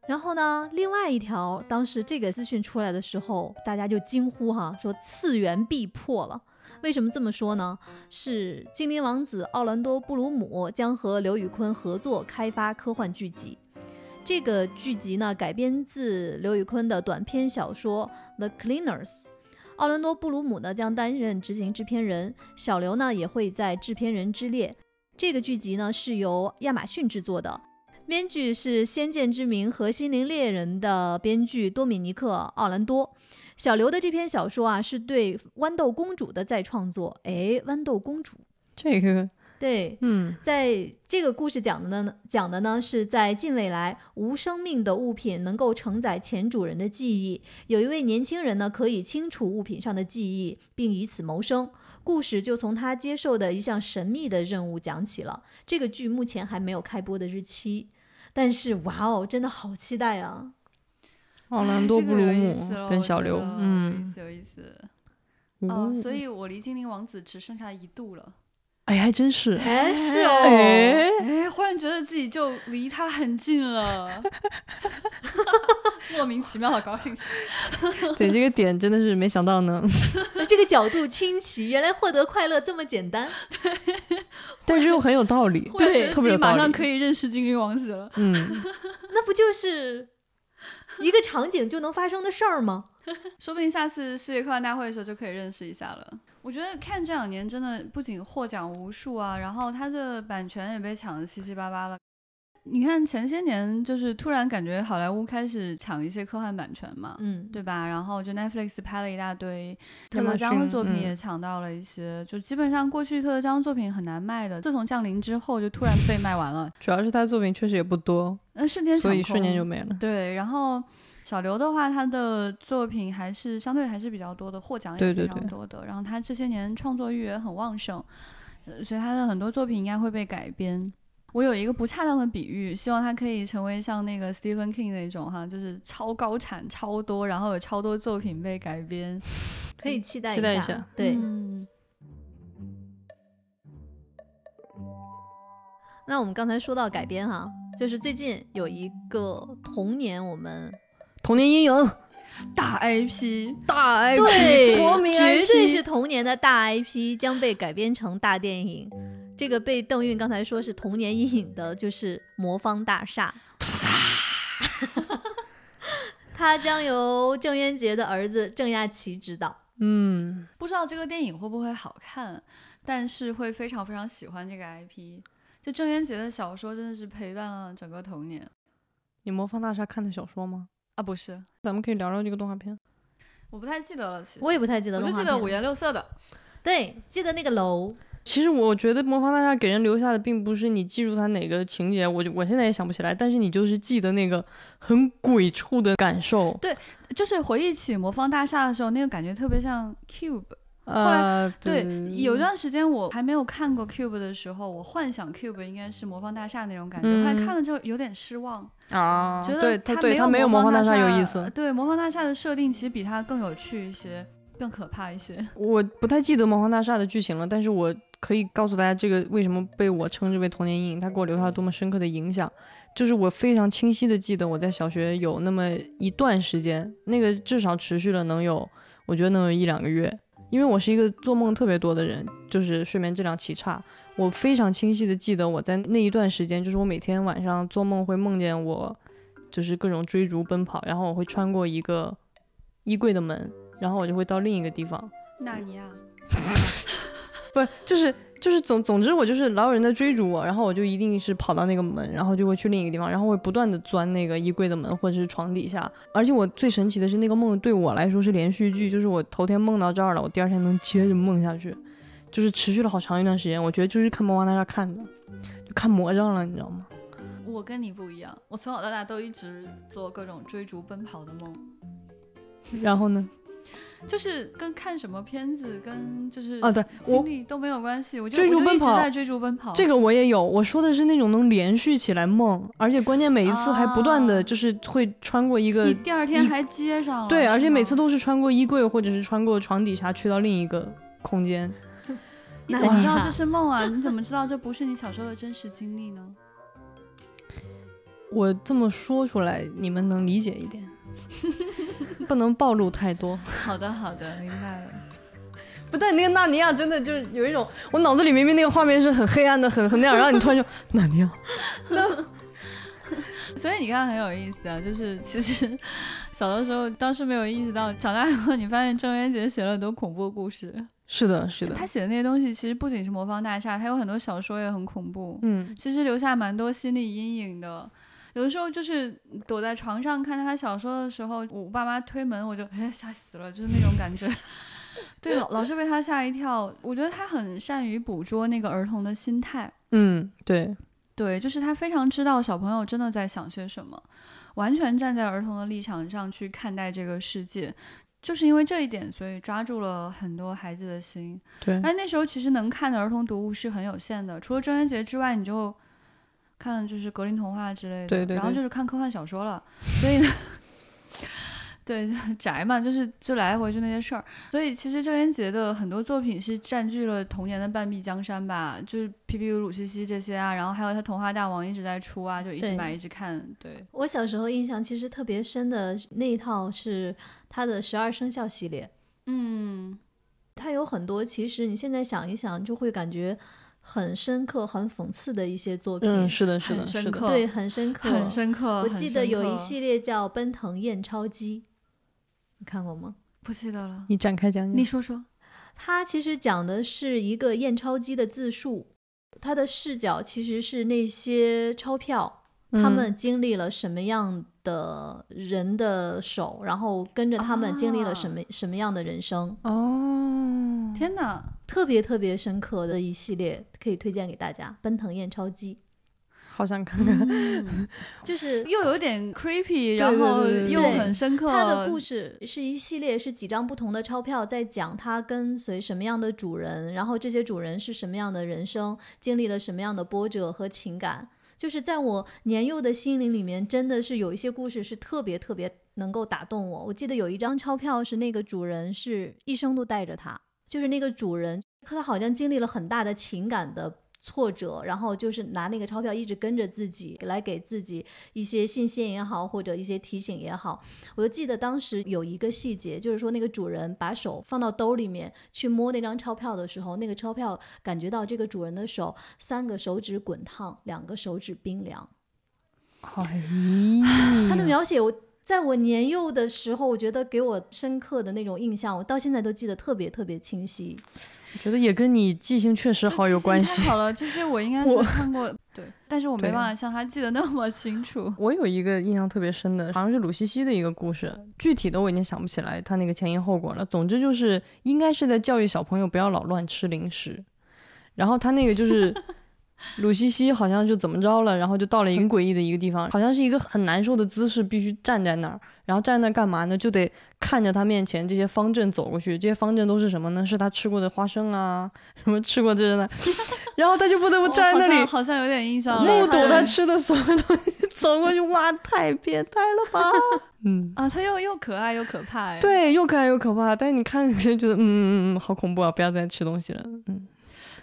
然后呢，另外一条，当时这个资讯出来的时候，大家就惊呼哈，说次元壁破了。为什么这么说呢？是精灵王子奥兰多·布鲁姆将和刘宇坤合作开发科幻剧集。这个剧集呢改编自刘宇昆的短篇小说《The Cleaners》。奥伦多·布鲁姆呢将担任执行制片人，小刘呢也会在制片人之列。这个剧集呢是由亚马逊制作的，编剧是《先见之明》和《心灵猎人》的编剧多米尼克·奥兰多。小刘的这篇小说啊是对豌豆公主的再创作。哎，豌豆公主，这个，对，嗯，在这个故事讲的呢，讲的呢是在近未来，无生命的物品能够承载前主人的记忆。有一位年轻人呢，可以清除物品上的记忆，并以此谋生。故事就从他接受的一项神秘的任务讲起了。这个剧目前还没有开播的日期，但是哇哦，真的好期待啊！奥兰多·布鲁姆跟小刘，嗯有意嗯，思有意思。哦，哦所以我离精灵王子只剩下一度了。哎，还真是，哎，是哦，哎，哎，忽然觉得自己就离他很近了，莫名其妙的高兴起来。对这个点真的是没想到呢，这个角度清奇，原来获得快乐这么简单。但是又很有道理，忽然觉得自己特别有道理，马上可以认识精灵王子了。嗯，那不就是一个场景就能发生的事儿吗？说不定下次世界科幻大会的时候就可以认识一下了。我觉得看这两年真的不仅获奖无数啊，然后它的版权也被抢得七七八八了。你看前些年就是突然感觉好莱坞开始抢一些科幻版权嘛，嗯，对吧？然后就 Netflix 拍了一大堆特亚马德江的作品嗯也抢到了一些，就基本上过去特德江作品很难卖的，自从降临之后就突然被卖完了。主要是他作品确实也不多，那瞬间所以瞬间就没了。对，然后小刘的话，他的作品还是相对还是比较多的，获奖也非对对对常多的。然后他这些年创作欲也很旺盛，呃所以他的很多作品应该会被改编。我有一个不恰当的比喻，希望他可以成为像那个 Stephen King 那种哈，就是超高产、超多，然后有超多作品被改编。可以期待一期待一下对，嗯那我们刚才说到改编哈，就是最近有一个童年我们童年阴影，大 IP，大 IP，对 国民绝对是童年的大 IP 将被改编成大电影。这个被邓韵刚才说是童年阴影的，就是《魔方大厦》。它 将由郑渊洁的儿子郑亚奇执导。嗯，不知道这个电影会不会好看，但是会非常非常喜欢这个 IP。就郑渊洁的小说真的是陪伴了整个童年你魔方大厦看的小说吗？啊，不是，咱们可以聊聊这个动画片。我不太记得了，其实我也不太记得我就记得五颜六色的。对，记得那个楼。其实我觉得魔方大厦给人留下的并不是你记住它哪个情节，我就我现在也想不起来，但是你就是记得那个很鬼畜的感受。对就是回忆起魔方大厦的时候，那个感觉特别像 Cube。呃，对，有一段时间我还没有看过 Cube 的时候，我幻想 Cube 应该是魔方大厦那种感觉，嗯后来看了之后有点失望，啊，觉得它得对它没有魔方大厦有意。思。对，魔方大厦的设定其实比它更有趣一些，更可怕一些。我不太记得魔方大厦的剧情了，但是我可以告诉大家，这个为什么被我称之为童年阴影，它给我留下了多么深刻的影响。就是我非常清晰的记得，我在小学有那么一段时间，那个至少持续了能有，我觉得能有一两个月。因为我是一个做梦特别多的人，就是睡眠质量奇差。我非常清晰的记得我在那一段时间，就是我每天晚上做梦会梦见我，就是各种追逐奔跑，然后我会穿过一个衣柜的门，然后我就会到另一个地方。纳尼亚，不是，就是就是总总之我就是老有人在追逐我，然后我就一定是跑到那个门，然后就会去另一个地方，然后会不断的钻那个衣柜的门或者是床底下。而且我最神奇的是那个梦对我来说是连续剧，就是我头天梦到这儿了，我第二天能接着梦下去，就是持续了好长一段时间。我觉得就是看《魔王大厦》看的，就看魔怔了，你知道吗？我跟你不一样，我从小到大都一直做各种追逐奔跑的梦。然后呢？就是跟看什么片子，跟就是啊，对经我历都没有关系。我就追逐一直在追逐奔跑。这个我也有，我说的是那种能连续起来梦，而且关键每一次还不断的啊就是会穿过一个你第二天还接上了，对，而且每次都是穿过衣柜或者是穿过床底下去到另一个空间。你怎么知道这是梦啊？你怎么知道这不是你小时候的真实经历呢？我这么说出来，你们能理解一点，不能暴露太多。好的，好的，明白了。不但那个纳尼亚真的就是有一种，我脑子里明明那个画面是很黑暗的，很很那样，然后你突然就 纳尼亚，所以你看很有意思啊，就是其实小的时候当时没有意识到，长大以后你发现郑渊洁写了很多恐怖故事。是的，是的，他写的那些东西其实不仅是魔方大厦，他有很多小说也很恐怖，嗯，其实留下蛮多心理阴影的。有的时候就是躲在床上看他小说的时候，我爸妈推门，我就哎吓死了，就是那种感觉。对，老老是被他吓一跳。我觉得他很善于捕捉那个儿童的心态。嗯，对，对，就是他非常知道小朋友真的在想些什么，完全站在儿童的立场上去看待这个世界。就是因为这一点，所以抓住了很多孩子的心。对，哎，那时候其实能看的儿童读物是很有限的，除了郑渊洁之外，你就看就是格林童话之类的，对对，然后就是看科幻小说了。所以呢。对 宅嘛，就是就来回就那些事儿，所以其实郑渊洁的很多作品是占据了童年的半壁江山吧，就是皮皮鲁、鲁西西这些啊，然后还有他童话大王一直在出啊，就一直买一直看。对我小时候印象其实特别深的那一套是他的十二生肖系列，嗯，他有很多其实你现在想一想就会感觉很深刻、很讽刺的一些作品。嗯，是的，是的，深刻，对，很深刻，很深刻。我记得有一系列叫《奔腾验钞机》。你看过吗？不记得了。你展开讲讲。你说说。它其实讲的是一个验钞机的自述，它的视角其实是那些钞票，他们经历了什么样的人的手，然后跟着他们经历了什么什么样的人生。哦，天哪，特别特别深刻的一系列，可以推荐给大家。奔腾验钞机。好想看看，就是 又有点 creepy，然后又很深刻。他的故事是一系列，是几张不同的钞票，在讲他跟随什么样的主人，然后这些主人是什么样的人生，经历了什么样的波折和情感。就是在我年幼的心灵里面，真的是有一些故事是特别特别能够打动我。我记得有一张钞票是那个主人是一生都带着它，就是那个主人，他好像经历了很大的情感的。挫折，然后就是拿那个钞票一直跟着自己，来给自己一些信心也好，或者一些提醒也好。我就记得当时有一个细节，就是说那个主人把手放到兜里面去摸那张钞票的时候，那个钞票感觉到这个主人的手三个手指滚烫，两个手指冰凉。哎，他的描写我。在我年幼的时候，我觉得给我深刻的那种印象，我到现在都记得特别特别清晰。我觉得也跟你记性确实好有关系。太好了，这些我应该是看过，对，但是我没办法像他记得那么清楚。我有一个印象特别深的，好像是鲁西西的一个故事，具体的我已经想不起来他那个前因后果了。总之就是应该是在教育小朋友不要老乱吃零食，然后他那个就是。鲁西西好像就怎么着了，然后就到了一个诡异的一个地方，好像是一个很难受的姿势，必须站在那儿，然后站在那干嘛呢？就得看着他面前这些方阵走过去，这些方阵都是什么呢？是他吃过的花生啊，什么吃过这的，然后他就不得不站在那里，好像有点印象，目睹他吃的所有东西走过去，哇，太变态了吧？嗯啊，他又又可爱又可怕，对，又可爱又可怕，但是你看就觉得，嗯嗯嗯，好恐怖啊，不要再吃东西了，嗯。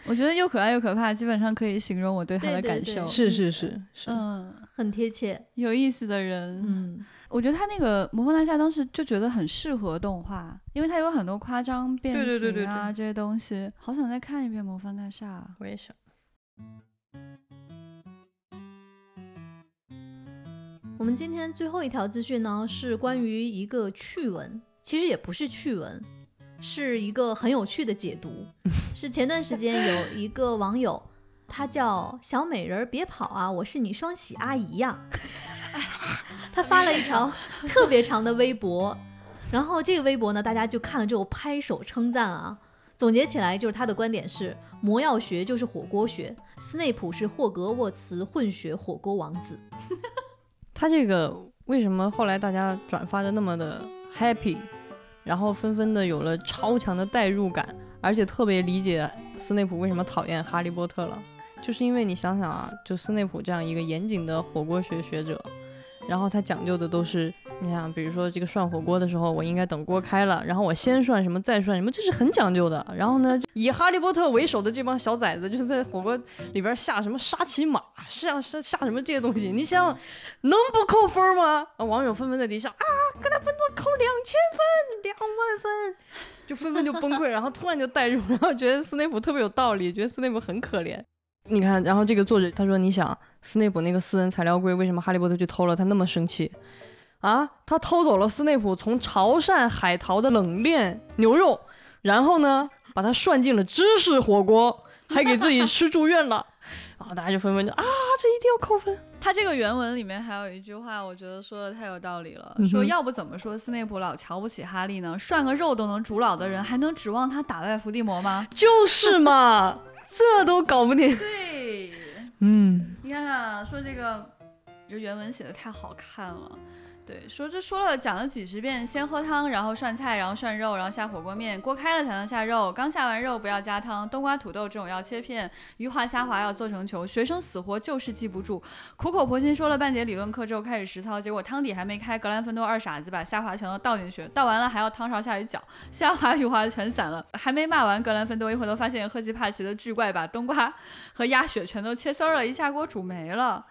我觉得又可爱又可怕，基本上可以形容我对他的感受。是是是是，嗯，很贴切，有意思的人。嗯，我觉得他那个《魔方大厦》当时就觉得很适合动画，因为它有很多夸张变形啊这些东西。好想再看一遍《魔方大厦》。我也想。我们今天最后一条资讯呢，是关于一个趣闻，其实也不是趣闻。是一个很有趣的解读，是前段时间有一个网友，他叫小美人儿，别跑啊，我是你双喜阿姨呀，他发了一条特别长的微博，然后这个微博呢，大家就看了之后拍手称赞啊，总结起来就是他的观点是，魔药学就是火锅学，斯内普是霍格沃茨混血火锅王子，他这个为什么后来大家转发的那么的 happy？然后纷纷的有了超强的代入感，而且特别理解斯内普为什么讨厌哈利波特了，就是因为你想想啊，就斯内普这样一个严谨的火锅学学者。然后他讲究的都是，你想，比如说这个涮火锅的时候，我应该等锅开了，然后我先涮什么，再涮什么，这是很讲究的。然后呢，以哈利波特为首的这帮小崽子，就是在火锅里边下什么沙琪玛，下下下什么这些东西，你想能不扣分吗？网友纷纷在底下啊，格拉芬多扣两千分，两万分，就纷纷就崩溃，然后突然就带入，然后觉得斯内普特别有道理，觉得斯内普很可怜。你看，然后这个作者他说，你想斯内普那个私人材料柜，为什么哈利波特去偷了？他那么生气啊？他偷走了斯内普从潮汕海淘的冷链牛肉，然后呢，把它涮进了芝士火锅，还给自己吃住院了。然后大家就纷纷就啊，这一定要扣分。他这个原文里面还有一句话，我觉得说的太有道理了。嗯说要不怎么说斯内普老瞧不起哈利呢？涮个肉都能煮老的人，还能指望他打败伏地魔吗？就是嘛，这都搞不定。对，嗯，你看看，说这个，这原文写的太好看了。对，说这说了讲了几十遍，先喝汤，然后涮菜，然后涮肉，然后下火锅面，锅开了才能下肉，刚下完肉不要加汤，冬瓜、土豆这种要切片，鱼滑虾滑要做成球，学生死活就是记不住，苦口婆心说了半节理论课之后开始实操，结果汤底还没开，格兰芬多二傻子把虾滑全都倒进去，倒完了还要汤勺下去搅，虾滑鱼滑全散了，还没骂完，格兰芬多一回头发现赫奇帕奇的巨怪把冬瓜 和鸭血全都切丝儿了，一下锅煮没了。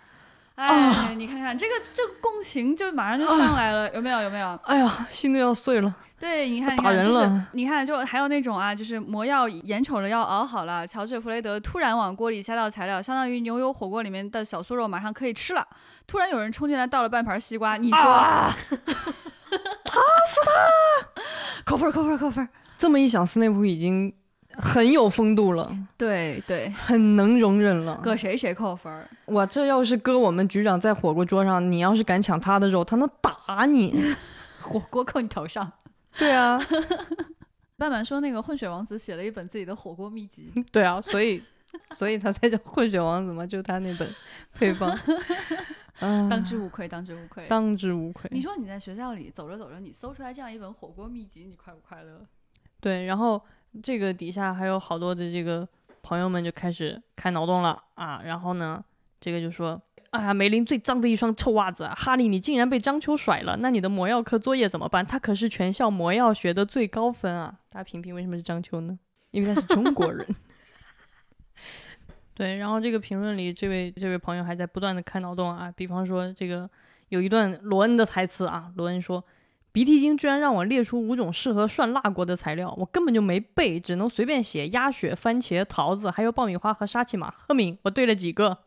哎，你看看这个这个共情就马上就上来了，有没有？有没有？哎呀，心都要碎了。对，你看，你看，就是你看，就还有那种啊，就是魔药眼瞅着要熬好了，乔治·弗雷德突然往锅里下到材料，相当于牛油火锅里面的小酥肉马上可以吃了。突然有人冲进来倒了半盘西瓜，你说，啊 扣分儿扣分儿扣分儿。这么一想，斯内普已经很有风度了，对对，很能容忍了。搁谁谁扣分儿。我，这要是搁我们局长在火锅桌上，你要是敢抢他的肉，他能打你。火锅扣你头上。对啊，半满说那个混血王子写了一本自己的火锅秘籍，对啊，所以，所以他才叫混血王子嘛，就是他那本配方。啊，当之无愧，当之无愧。当之无愧。你说你在学校里走着走着，你搜出来这样一本火锅秘籍，你快不快乐？对，然后这个底下还有好多的这个朋友们就开始开脑洞了啊，然后呢，这个就说。哎呀，梅林最脏的一双臭袜子啊！哈利，你竟然被张秋甩了，那你的魔药课作业怎么办？他可是全校魔药学的最高分啊！大家评评为什么是张秋呢？因为他是中国人。对，然后这个评论里，这位这位朋友还在不断的开脑洞啊，比方说这个有一段罗恩的台词啊，罗恩说：“鼻涕精居然让我列出五种适合涮辣锅的材料，我根本就没背，只能随便写鸭血、番茄、桃子，还有爆米花和沙琪玛。赫敏，我对了几个？”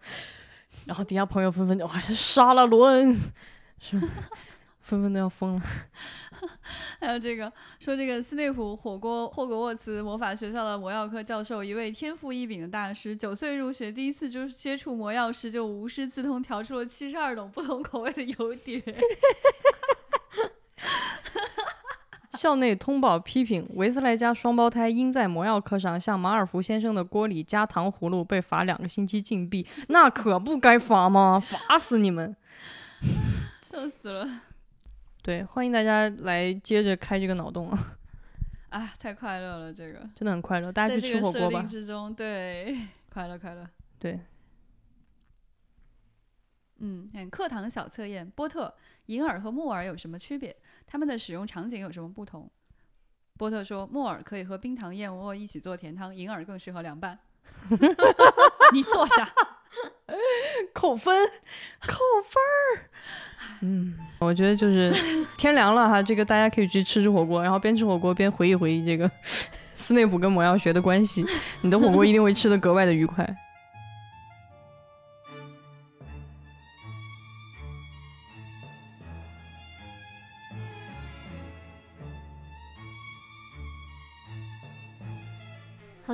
然后底下朋友纷纷就哇，杀了罗恩，是纷纷都要疯了。还有这个说这个斯内普火锅霍格沃茨魔法学校的魔药科教授，一位天赋异禀的大师，九岁入学，第一次就是接触魔药时就无师自通调出了七十二种不同口味的油碟。校内通报批评：维斯莱家双胞胎因在魔药课上向马尔福先生的锅里加糖葫芦，被罚两个星期禁闭。那可不该罚吗？罚死你们！笑死了！对，欢迎大家来接着开这个脑洞啊，啊，太快乐了，这个真的很快乐，大家去吃火锅吧。之中，对，快乐快乐。对，嗯，看课堂小测验，波特、银耳和木耳有什么区别？它们的使用场景有什么不同？波特说，木耳可以和冰糖燕窝一起做甜汤，银耳更适合凉拌。你坐下。扣分，扣分儿。嗯，我觉得就是天凉了哈，这个大家可以去吃吃火锅，然后边吃火锅边回忆回忆这个 斯内普跟魔药学的关系，你的火锅一定会吃的格外的愉快。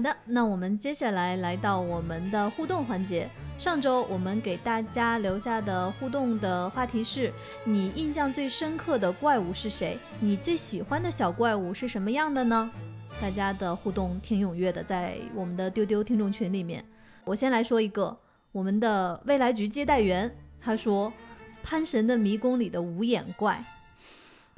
的，那我们接下来来到我们的互动环节。上周我们给大家留下的互动的话题是：你印象最深刻的怪物是谁？你最喜欢的小怪物是什么样的呢？大家的互动挺踊跃的，在我们的丢丢听众群里面。我先来说一个，我们的未来局接待员他说，《潘神的迷宫》里的无眼怪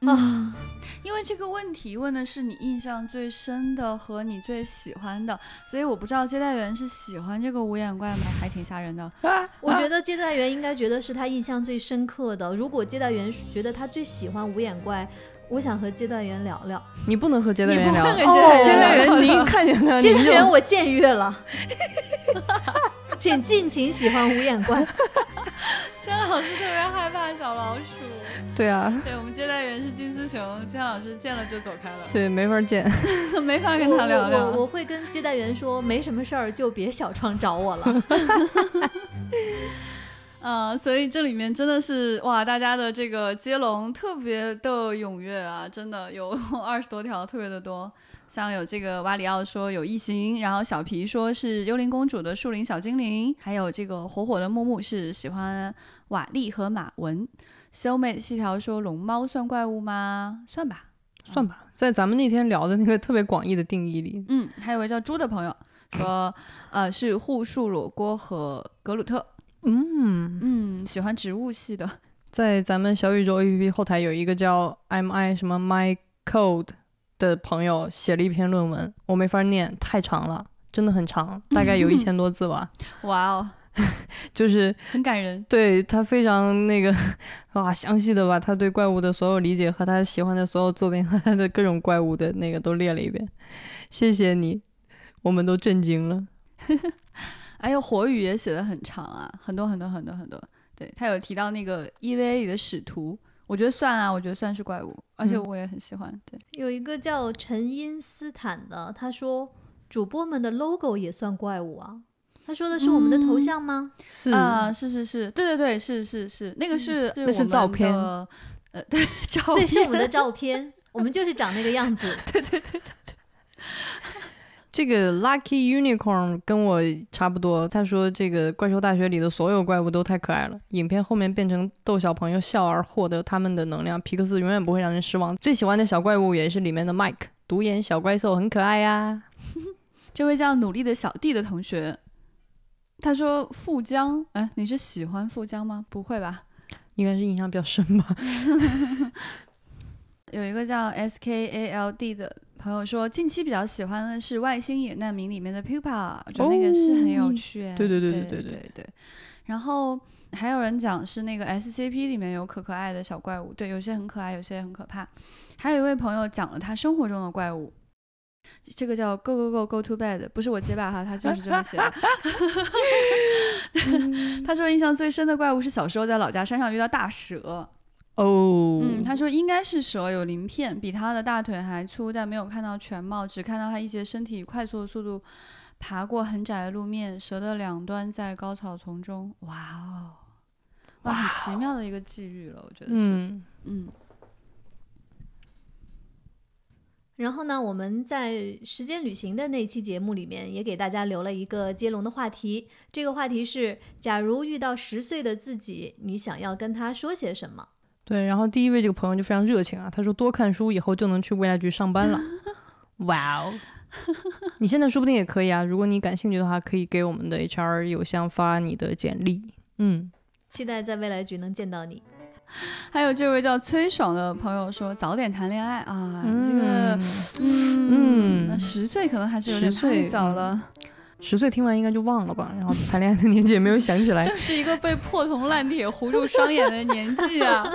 啊。因为这个问题问的是你印象最深的和你最喜欢的，所以我不知道接待员是喜欢这个无眼怪吗？还挺吓人的。我觉得接待员应该觉得是他印象最深刻的。如果接待员觉得他最喜欢无眼怪，我想和接待员聊聊。你不能和接待员聊，接待员接待员你一看见他，接待员我僭越了，请尽情喜欢无眼怪。现在老师特别害怕小老鼠。对啊，对我们接待员是金丝熊，金老师见了就走开了，对，没法见。没法跟他聊我我聊。我会跟接待员说，没什么事儿就别小窗找我了。嗯，所以这里面真的是哇，大家的这个接龙特别的踊跃啊，真的有 二十多条，特别的多。像有这个瓦里奥说有异形，然后小皮说是幽灵公主的树林小精灵，还有这个火火的木木是喜欢瓦力和马文。修美细条说龙猫算怪物吗？算吧。算吧，在咱们那天聊的那个特别广义的定义里，嗯，还有位叫猪的朋友说，呃，是护树裸锅和格鲁特。嗯，嗯，喜欢植物系的。在咱们小宇宙 APP 后台有一个叫 MI 什么 My Code 的朋友写了一篇论文，我没法念，太长了，真的很长，大概有一千多字吧。哇哦，就是很感人。对他非常那个哇，详细的把他对怪物的所有理解和他喜欢的所有作品和他的各种怪物的那个都列了一遍。谢谢你，我们都震惊了。还有火雨也写的很长啊，很多很多很多很多。对他有提到那个 EVA 里的使徒，我觉得算啊，我觉得算是怪物，而且嗯我也很喜欢。对，有一个叫陈因斯坦的，他说主播们的 logo 也算怪物啊。他说的是我们的头像吗？是啊、是是是，对对对，是是是，那个是、那是照片，呃，对，照片对，是我们的照片，我们就是长那个样子。对对对对 这个 Lucky Unicorn 跟我差不多，他说这个《怪兽大学》里的所有怪物都太可爱了，影片后面变成逗小朋友笑而获得他们的能量，皮克斯永远不会让人失望。最喜欢的小怪物也是里面的 Mike，独眼小怪兽很可爱呀。这位叫努力的小弟的同学，他说：“富江，哎，你是喜欢富江吗？不会吧，应该是印象比较深吧。”有一个叫 S K A L D 的朋友说，近期比较喜欢的是《外星野难民》里面的 pupa，就那个是很有趣。对对对对对对对。然后还有人讲是那个 S C P 里面有可可爱的小怪物，对，有些很可爱，有些很可怕。还有一位朋友讲了他生活中的怪物。这个叫 Go Go Go Go to Bed，不是我结巴哈，他就是这么写的。他说印象最深的怪物是小时候在老家山上遇到大蛇，哦，嗯，他说应该是蛇有鳞片，比他的大腿还粗，但没有看到全貌，只看到他一节身体以快速的速度爬过很窄的路面，蛇的两端在高草丛中。哇哦，哇，很奇妙的一个际遇了，我觉得是，嗯，嗯然后呢，我们在时间旅行的那期节目里面也给大家留了一个接龙的话题。这个话题是：假如遇到十岁的自己，你想要跟他说些什么？对。然后第一位这个朋友就非常热情啊，他说多看书以后就能去未来局上班了。哇哦！你现在说不定也可以啊，如果你感兴趣的话，可以给我们的 HR 邮箱发你的简历。嗯，期待在未来局能见到你。还有这位叫崔爽的朋友说，早点谈恋爱啊，这个，嗯嗯，十岁可能还是有点太早了。十岁听完应该就忘了吧，然后谈恋爱的年纪也没有想起来。这是一个被破铜烂铁糊住双眼的年纪啊！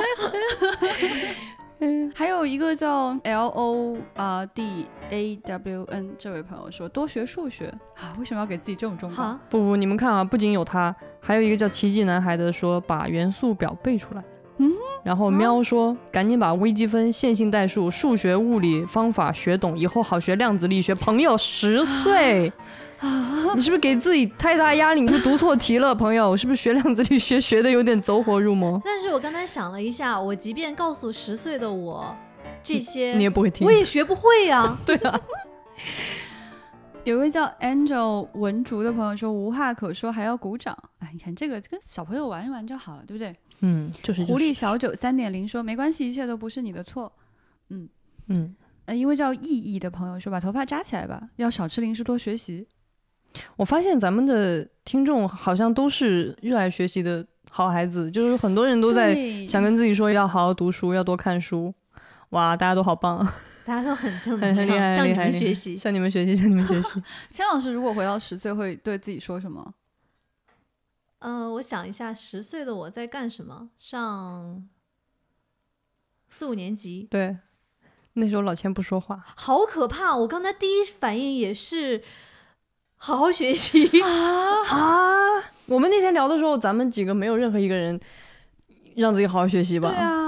还有一个叫 L O R D A W N 这位朋友说多学数学啊，为什么要给自己这种忠告？不不，你们看啊，不仅有他，还有一个叫奇迹男孩的说把元素表背出来。嗯，然后喵说、赶紧把微积分、线性代数、数学、物理方法学懂，以后好学量子力学。朋友十岁，你是不是给自己太大压力？你是读错题了，朋友？是不是学量子力学学的有点走火入魔？但是我刚才想了一下，我即便告诉十岁的我这些，你也不会听我。也学不会呀、对啊，有位叫 Angel 文竹的朋友说无话可说，还要鼓掌。哎，你看这个跟小朋友玩一玩就好了，对不对？嗯，就是狐狸，小九三点零说没关系，一切都不是你的错。嗯嗯，呃，一位叫意义的朋友说把头发扎起来吧，要少吃零食，多学习。我发现咱们的听众好像都是热爱学习的好孩子，就是很多人都在想跟自己说要好好读书，要多看书。哇，大家都好棒，大家都很正很很厉害，向你们学习。向你们学习，向你们 学习。千老师如果回到十岁，会对自己说什么？呃，我想一下，十岁的我在干什么？上四五年级，对，那时候老千不说话，好可怕！我刚才第一反应也是好好学习 啊。我们那天聊的时候，咱们几个没有任何一个人让自己好好学习吧？对啊，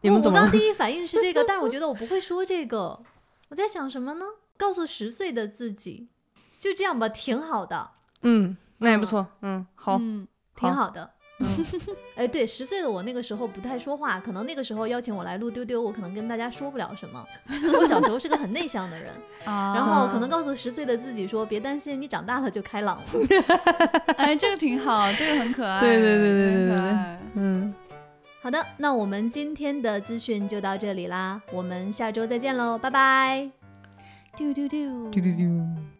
你们怎么？我我刚第一反应是这个，但是我觉得我不会说这个。我在想什么呢？告诉十岁的自己，就这样吧，挺好的，嗯，那也不错。嗯，好，嗯，挺好的。嗯，哎，对，十岁的我那个时候不太说话，可能那个时候邀请我来录丢丢，我可能跟大家说不了什么。我小时候是个很内向的人，啊然后可能告诉十岁的自己说，别担心，你长大了就开朗了。哎，这个挺好，这个很可爱，对对对对对对可爱嗯，好的，那我们今天的资讯就到这里啦，我们下周再见喽，拜拜。丢丢丢丢丢丢。